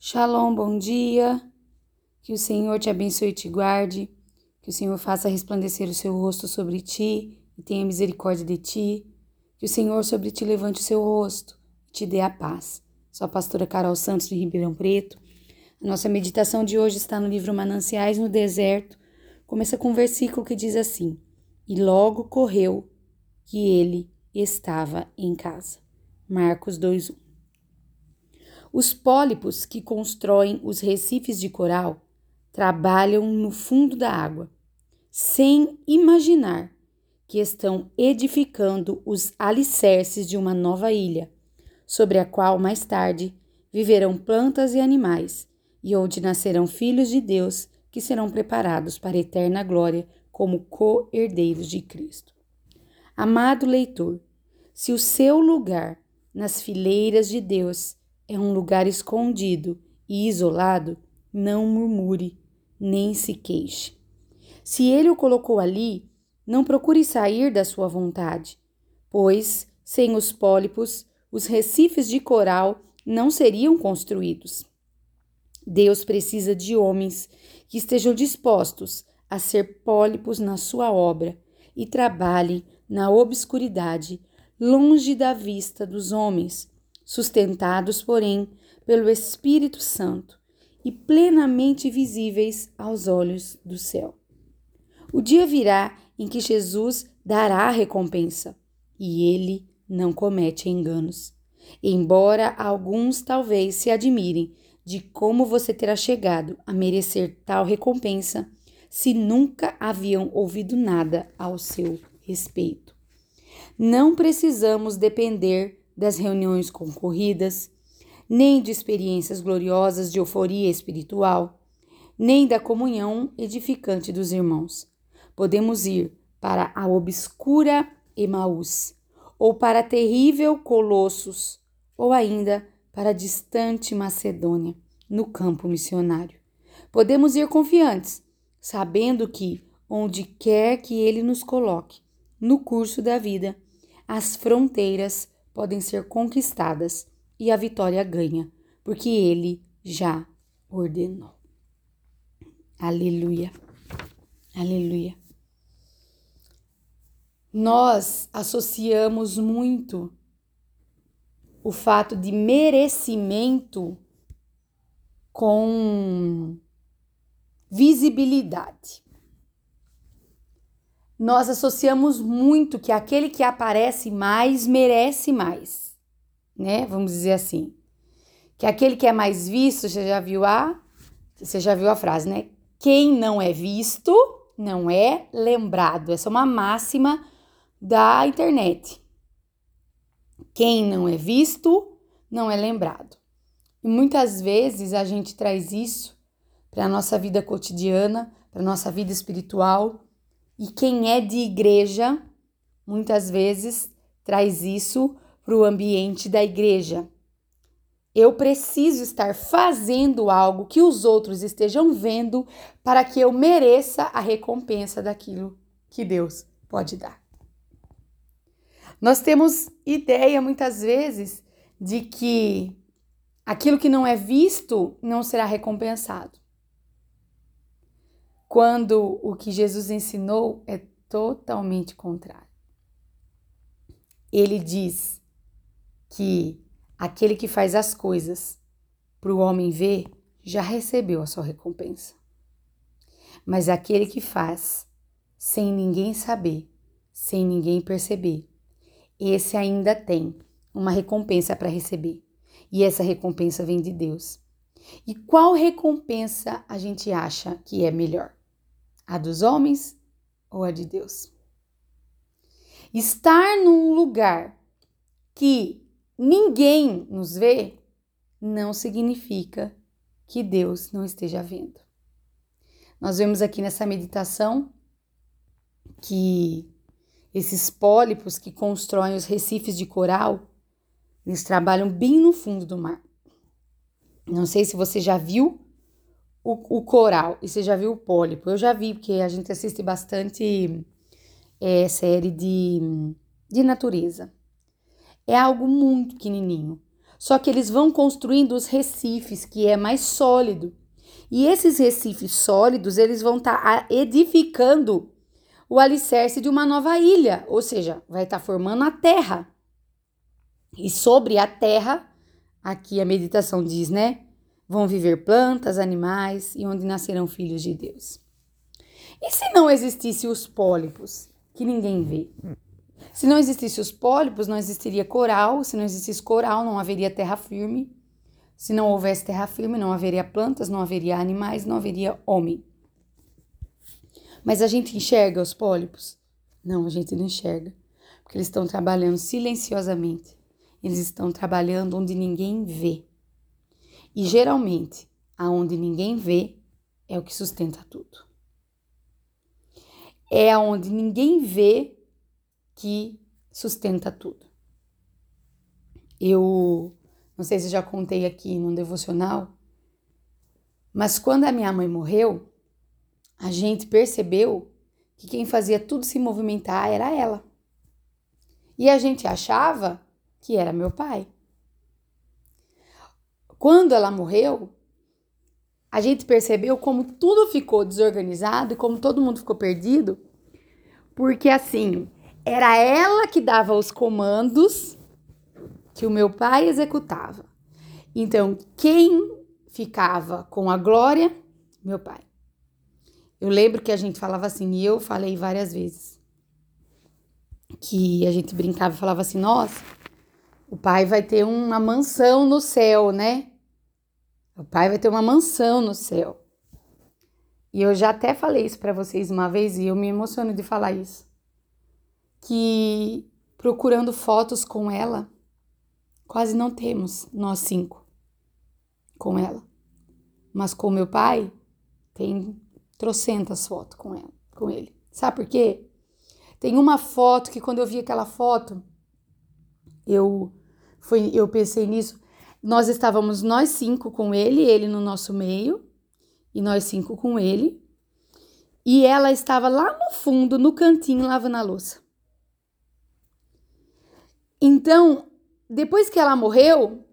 Shalom, bom dia. Que o Senhor te abençoe e te guarde. Que o Senhor faça resplandecer o seu rosto sobre ti e tenha misericórdia de ti. Que o Senhor sobre ti levante o seu rosto e te dê a paz. Sou a pastora Carol Santos de Ribeirão Preto. A nossa meditação de hoje está no livro Mananciais no Deserto. Começa com um versículo que diz assim: E logo correu que ele estava em casa. Marcos 2:1. Os pólipos que constroem os recifes de coral trabalham no fundo da água, sem imaginar que estão edificando os alicerces de uma nova ilha, sobre a qual mais tarde viverão plantas e animais, e onde nascerão filhos de Deus que serão preparados para a eterna glória como co-herdeiros de Cristo. Amado leitor, se o seu lugar nas fileiras de Deus é um lugar escondido e isolado, não murmure, nem se queixe. Se ele o colocou ali, não procure sair da sua vontade, pois, sem os pólipos, os recifes de coral não seriam construídos. Deus precisa de homens que estejam dispostos a ser pólipos na sua obra e trabalhem na obscuridade, longe da vista dos homens sustentados, porém, pelo Espírito Santo e plenamente visíveis aos olhos do céu. O dia virá em que Jesus dará a recompensa e ele não comete enganos. Embora alguns talvez se admirem de como você terá chegado a merecer tal recompensa se nunca haviam ouvido nada ao seu respeito. Não precisamos depender das reuniões concorridas, nem de experiências gloriosas de euforia espiritual, nem da comunhão edificante dos irmãos. Podemos ir para a obscura Emaús, ou para a terrível Colossos, ou ainda para a distante Macedônia, no campo missionário. Podemos ir confiantes, sabendo que, onde quer que Ele nos coloque, no curso da vida, as fronteiras podem ser conquistadas e a vitória ganha, porque ele já ordenou. Aleluia. Aleluia. Nós associamos muito o fato de merecimento com visibilidade nós associamos muito que aquele que aparece mais merece mais, né? Vamos dizer assim. Que aquele que é mais visto, você já viu a você já viu a frase, né? Quem não é visto não é lembrado. Essa é uma máxima da internet. Quem não é visto não é lembrado. E muitas vezes a gente traz isso para a nossa vida cotidiana, para a nossa vida espiritual, e quem é de igreja, muitas vezes, traz isso para o ambiente da igreja. Eu preciso estar fazendo algo que os outros estejam vendo para que eu mereça a recompensa daquilo que Deus pode dar. Nós temos ideia muitas vezes de que aquilo que não é visto não será recompensado quando o que Jesus ensinou é totalmente contrário. Ele diz que aquele que faz as coisas para o homem ver já recebeu a sua recompensa. Mas aquele que faz sem ninguém saber, sem ninguém perceber, esse ainda tem uma recompensa para receber. E essa recompensa vem de Deus. E qual recompensa a gente acha que é melhor? A dos homens ou a de Deus? Estar num lugar que ninguém nos vê não significa que Deus não esteja vendo. Nós vemos aqui nessa meditação que esses pólipos que constroem os recifes de coral, eles trabalham bem no fundo do mar. Não sei se você já viu o, o coral. E você já viu o pólipo? Eu já vi, porque a gente assiste bastante é, série de, de natureza. É algo muito pequenininho. Só que eles vão construindo os recifes, que é mais sólido. E esses recifes sólidos, eles vão estar tá edificando o alicerce de uma nova ilha, ou seja, vai estar tá formando a terra. E sobre a terra, aqui a meditação diz, né? Vão viver plantas, animais e onde nascerão filhos de Deus. E se não existissem os pólipos, que ninguém vê? Se não existissem os pólipos, não existiria coral. Se não existisse coral, não haveria terra firme. Se não houvesse terra firme, não haveria plantas, não haveria animais, não haveria homem. Mas a gente enxerga os pólipos? Não, a gente não enxerga. Porque eles estão trabalhando silenciosamente. Eles estão trabalhando onde ninguém vê. E geralmente, aonde ninguém vê é o que sustenta tudo. É aonde ninguém vê que sustenta tudo. Eu não sei se já contei aqui no devocional, mas quando a minha mãe morreu, a gente percebeu que quem fazia tudo se movimentar era ela. E a gente achava que era meu pai. Quando ela morreu, a gente percebeu como tudo ficou desorganizado e como todo mundo ficou perdido, porque assim, era ela que dava os comandos que o meu pai executava. Então, quem ficava com a glória? Meu pai. Eu lembro que a gente falava assim, e eu falei várias vezes, que a gente brincava e falava assim: nossa, o pai vai ter uma mansão no céu, né? O pai vai ter uma mansão no céu. E eu já até falei isso para vocês uma vez e eu me emociono de falar isso. Que procurando fotos com ela, Quase não temos, nós cinco, com ela. Mas com meu pai, tem trocentas fotos com ela, com ele. Sabe por quê? Tem uma foto que quando eu vi aquela foto, eu foi, eu pensei nisso. Nós estávamos nós cinco com ele, ele no nosso meio, e nós cinco com ele. E ela estava lá no fundo, no cantinho, lavando a louça. Então, depois que ela morreu,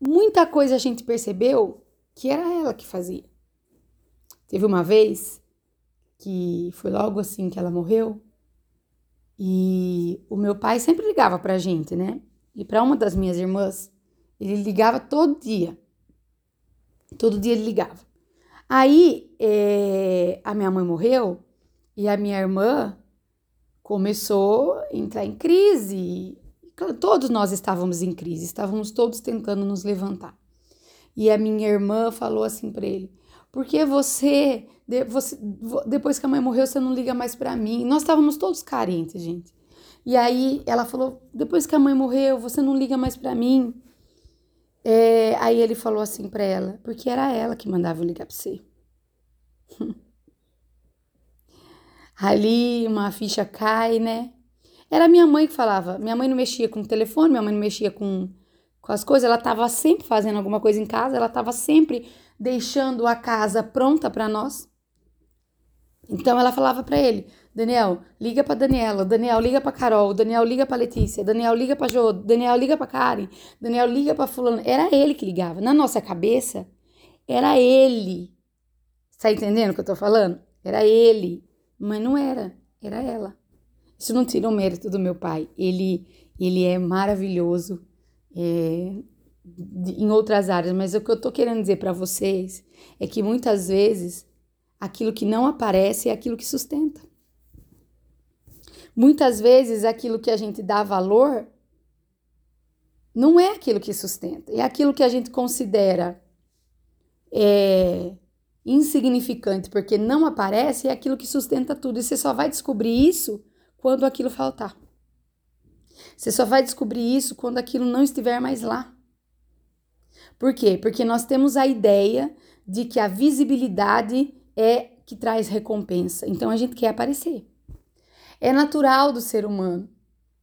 muita coisa a gente percebeu que era ela que fazia. Teve uma vez que foi logo assim que ela morreu e o meu pai sempre ligava pra gente, né? E para uma das minhas irmãs, ele ligava todo dia. Todo dia ele ligava. Aí é, a minha mãe morreu e a minha irmã começou a entrar em crise Todos nós estávamos em crise, estávamos todos tentando nos levantar. E a minha irmã falou assim para ele: Por que você, você, depois que a mãe morreu, você não liga mais para mim? Nós estávamos todos carentes, gente. E aí ela falou: Depois que a mãe morreu, você não liga mais para mim? É, aí ele falou assim para ela: Porque era ela que mandava ligar para você. Ali uma ficha cai, né? Era minha mãe que falava. Minha mãe não mexia com o telefone, minha mãe não mexia com, com as coisas. Ela estava sempre fazendo alguma coisa em casa, ela estava sempre deixando a casa pronta para nós. Então ela falava para ele: Daniel, liga para Daniela, Daniel liga para Carol, Daniel liga para Letícia, Daniel liga para Jô, Daniel liga para Karen, Daniel liga para fulano. Era ele que ligava. Na nossa cabeça, era ele. Tá entendendo o que eu tô falando? Era ele, mas não era, era ela. Isso não tira o mérito do meu pai. Ele, ele é maravilhoso é, em outras áreas, mas o que eu tô querendo dizer para vocês é que muitas vezes aquilo que não aparece é aquilo que sustenta. Muitas vezes aquilo que a gente dá valor não é aquilo que sustenta, é aquilo que a gente considera é, insignificante porque não aparece, é aquilo que sustenta tudo. E você só vai descobrir isso quando aquilo faltar. Você só vai descobrir isso quando aquilo não estiver mais lá. Por quê? Porque nós temos a ideia de que a visibilidade é que traz recompensa. Então a gente quer aparecer. É natural do ser humano.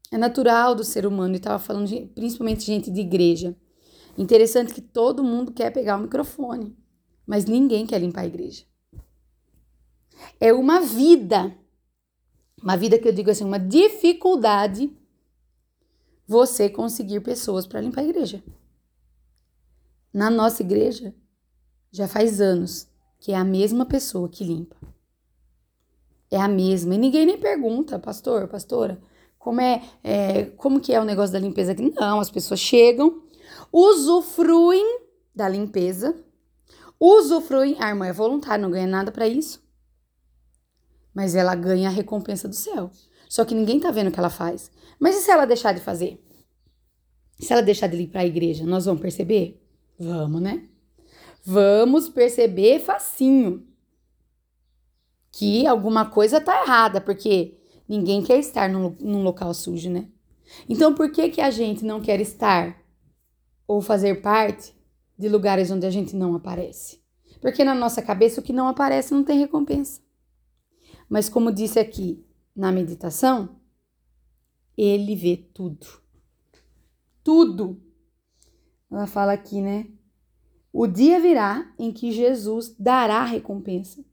É natural do ser humano. E estava falando de, principalmente gente de igreja. Interessante que todo mundo quer pegar o microfone, mas ninguém quer limpar a igreja. É uma vida uma vida que eu digo assim, uma dificuldade você conseguir pessoas para limpar a igreja. na nossa igreja já faz anos que é a mesma pessoa que limpa. É a mesma. E ninguém nem pergunta, pastor, pastora, como é, é como que é o negócio da limpeza aqui? Não, as pessoas chegam, usufruem da limpeza, usufruem, a irmã é voluntária, não ganha nada para isso. Mas ela ganha a recompensa do céu. Só que ninguém tá vendo o que ela faz. Mas e se ela deixar de fazer? Se ela deixar de limpar a igreja, nós vamos perceber? Vamos, né? Vamos perceber facinho que alguma coisa tá errada, porque ninguém quer estar num, num local sujo, né? Então, por que que a gente não quer estar ou fazer parte de lugares onde a gente não aparece? Porque na nossa cabeça o que não aparece não tem recompensa. Mas como disse aqui na meditação, ele vê tudo tudo. Ela fala aqui, né? O dia virá em que Jesus dará recompensa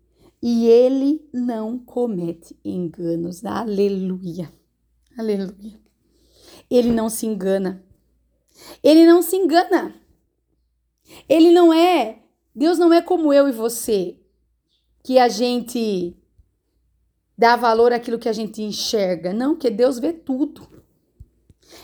e ele não comete enganos. Aleluia. Aleluia. Ele não se engana. Ele não se engana. Ele não é. Deus não é como eu e você, que a gente dá valor àquilo que a gente enxerga. Não, que Deus vê tudo.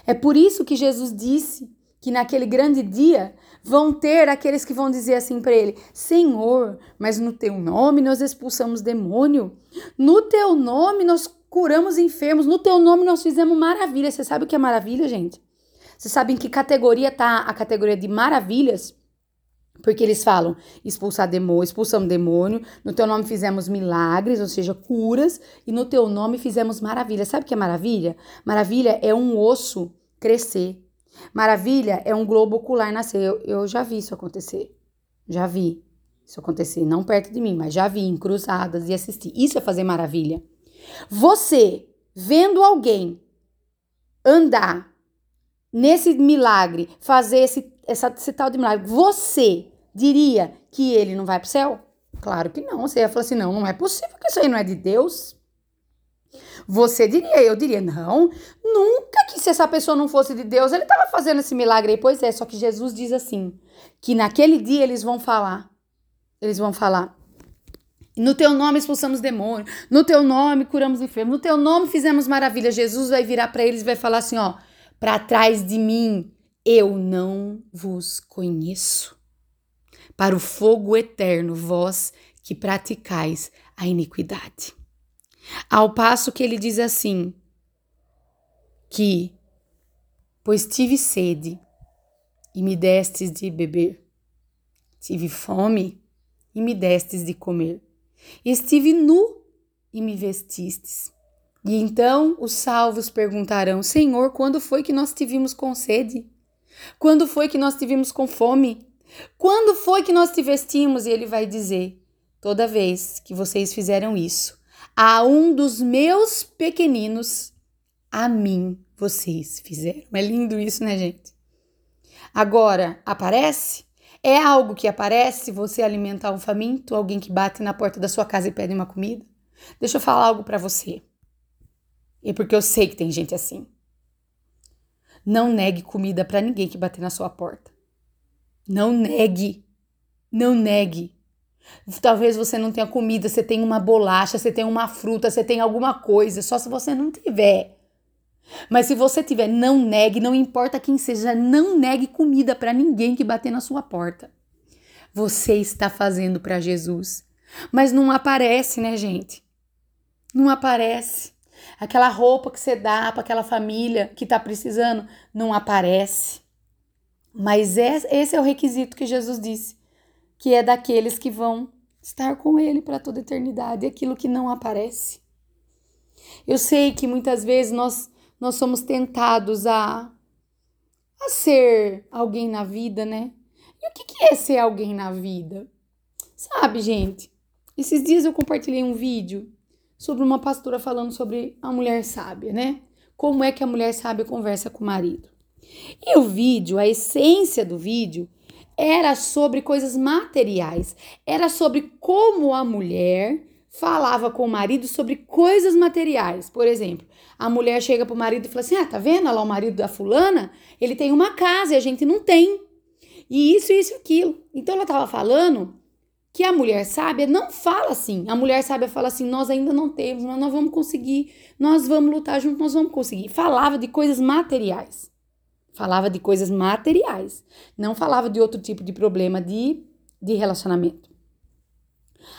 É por isso que Jesus disse que naquele grande dia vão ter aqueles que vão dizer assim para ele: Senhor, mas no teu nome nós expulsamos demônio, no teu nome nós curamos enfermos, no teu nome nós fizemos maravilha. Você sabe o que é maravilha, gente? Você sabe em que categoria tá a categoria de maravilhas? Porque eles falam expulsar demônio, expulsamos demônio, no teu nome fizemos milagres, ou seja, curas, e no teu nome fizemos maravilha. Sabe o que é maravilha? Maravilha é um osso crescer. Maravilha é um globo ocular nascer. Eu, eu já vi isso acontecer. Já vi isso acontecer. Não perto de mim, mas já vi em cruzadas e assisti. Isso é fazer maravilha. Você vendo alguém andar nesse milagre, fazer esse, essa, esse tal de milagre, você diria que ele não vai para o céu? Claro que não. Você ia falar assim: não, não é possível que isso aí não é de Deus. Você diria, eu diria, não, nunca que se essa pessoa não fosse de Deus, ele estava fazendo esse milagre aí. Pois é, só que Jesus diz assim: que naquele dia eles vão falar, eles vão falar. No teu nome expulsamos demônio, no teu nome curamos enfermos, no teu nome fizemos maravilhas. Jesus vai virar para eles e vai falar assim: ó, para trás de mim, eu não vos conheço para o fogo eterno, vós que praticais a iniquidade. Ao passo que ele diz assim: que, pois tive sede e me destes de beber, tive fome e me destes de comer, estive nu e me vestistes. E então os salvos perguntarão: Senhor, quando foi que nós tivemos com sede? Quando foi que nós tivemos com fome? Quando foi que nós te vestimos? E ele vai dizer: Toda vez que vocês fizeram isso, a um dos meus pequeninos, a mim vocês fizeram. É lindo isso, né, gente? Agora, aparece? É algo que aparece você alimentar um faminto, alguém que bate na porta da sua casa e pede uma comida? Deixa eu falar algo para você. E porque eu sei que tem gente assim. Não negue comida para ninguém que bater na sua porta. Não negue. Não negue. Talvez você não tenha comida, você tem uma bolacha, você tem uma fruta, você tem alguma coisa, só se você não tiver. Mas se você tiver, não negue, não importa quem seja, não negue comida para ninguém que bater na sua porta. Você está fazendo para Jesus. Mas não aparece, né, gente? Não aparece. Aquela roupa que você dá para aquela família que está precisando, não aparece. Mas esse é o requisito que Jesus disse, que é daqueles que vão estar com Ele para toda eternidade, aquilo que não aparece. Eu sei que muitas vezes nós, nós somos tentados a, a ser alguém na vida, né? E o que, que é ser alguém na vida? Sabe, gente? Esses dias eu compartilhei um vídeo sobre uma pastora falando sobre a mulher sábia, né? Como é que a mulher sábia conversa com o marido. E o vídeo, a essência do vídeo, era sobre coisas materiais, era sobre como a mulher falava com o marido sobre coisas materiais. Por exemplo, a mulher chega pro marido e fala assim: Ah, tá vendo lá o marido da fulana? Ele tem uma casa e a gente não tem. e isso, isso, aquilo. Então ela estava falando que a mulher sábia não fala assim. A mulher sábia fala assim: nós ainda não temos, mas nós vamos conseguir, nós vamos lutar junto, nós vamos conseguir. Falava de coisas materiais. Falava de coisas materiais. Não falava de outro tipo de problema de, de relacionamento.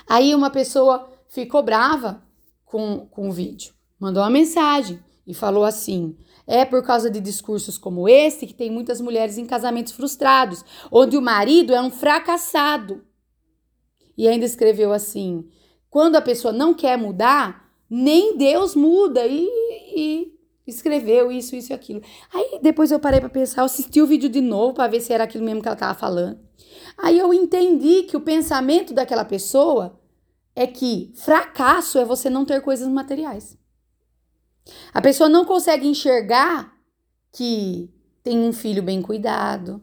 Aí uma pessoa ficou brava com, com o vídeo, mandou uma mensagem e falou assim: é por causa de discursos como esse que tem muitas mulheres em casamentos frustrados, onde o marido é um fracassado. E ainda escreveu assim: quando a pessoa não quer mudar, nem Deus muda. E, e escreveu isso, isso e aquilo. Aí depois eu parei para pensar, assisti o vídeo de novo para ver se era aquilo mesmo que ela estava falando. Aí eu entendi que o pensamento daquela pessoa é que fracasso é você não ter coisas materiais. A pessoa não consegue enxergar que tem um filho bem cuidado,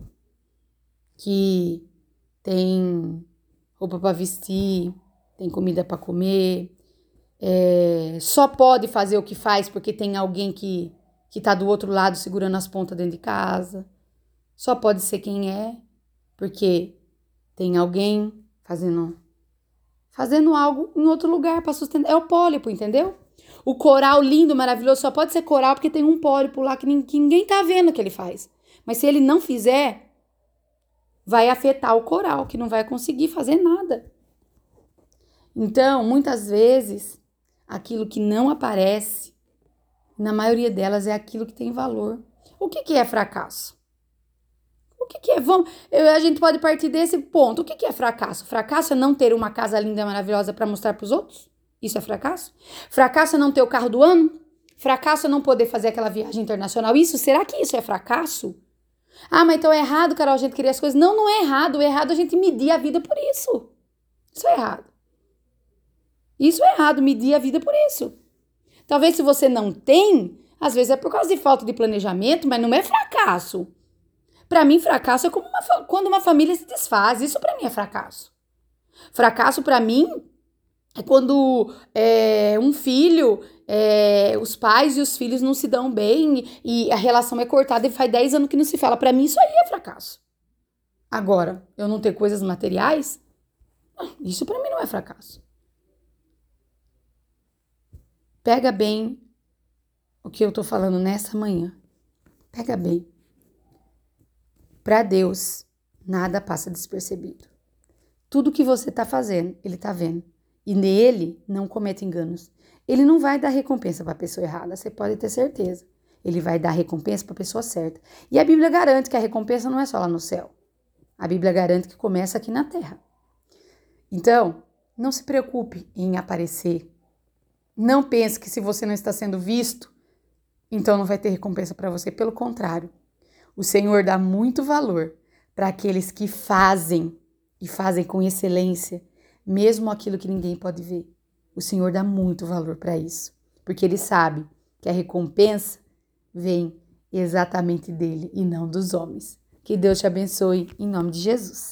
que tem roupa para vestir, tem comida para comer, é, só pode fazer o que faz porque tem alguém que que está do outro lado segurando as pontas dentro de casa. Só pode ser quem é porque tem alguém fazendo fazendo algo em outro lugar para sustentar. É o pólipo, entendeu? O coral lindo, maravilhoso, só pode ser coral porque tem um pólipo lá que ninguém tá vendo que ele faz. Mas se ele não fizer, vai afetar o coral, que não vai conseguir fazer nada. Então, muitas vezes, aquilo que não aparece, na maioria delas, é aquilo que tem valor. O que, que é fracasso? O que, que é? Vamos, a gente pode partir desse ponto. O que, que é fracasso? Fracasso é não ter uma casa linda, maravilhosa para mostrar para os outros? Isso é fracasso? Fracasso é não ter o carro do ano? Fracasso é não poder fazer aquela viagem internacional? Isso, será que isso é fracasso? Ah, mas então é errado, Carol, a gente querer as coisas. Não, não é errado. O errado é a gente medir a vida por isso. Isso é errado. Isso é errado, medir a vida por isso. Talvez se você não tem, às vezes é por causa de falta de planejamento, mas não é fracasso. Para mim, fracasso é como uma, quando uma família se desfaz. Isso para mim é fracasso. Fracasso para mim é quando é, um filho, é, os pais e os filhos não se dão bem e a relação é cortada e faz 10 anos que não se fala. Para mim, isso aí é fracasso. Agora, eu não ter coisas materiais, isso para mim não é fracasso. Pega bem o que eu tô falando nessa manhã. Pega bem. Para Deus, nada passa despercebido. Tudo que você tá fazendo, ele tá vendo. E nele não cometa enganos. Ele não vai dar recompensa para a pessoa errada, você pode ter certeza. Ele vai dar recompensa para a pessoa certa. E a Bíblia garante que a recompensa não é só lá no céu. A Bíblia garante que começa aqui na terra. Então, não se preocupe em aparecer. Não pense que se você não está sendo visto, então não vai ter recompensa para você. Pelo contrário, o Senhor dá muito valor para aqueles que fazem e fazem com excelência mesmo aquilo que ninguém pode ver. O Senhor dá muito valor para isso, porque Ele sabe que a recompensa vem exatamente dele e não dos homens. Que Deus te abençoe em nome de Jesus.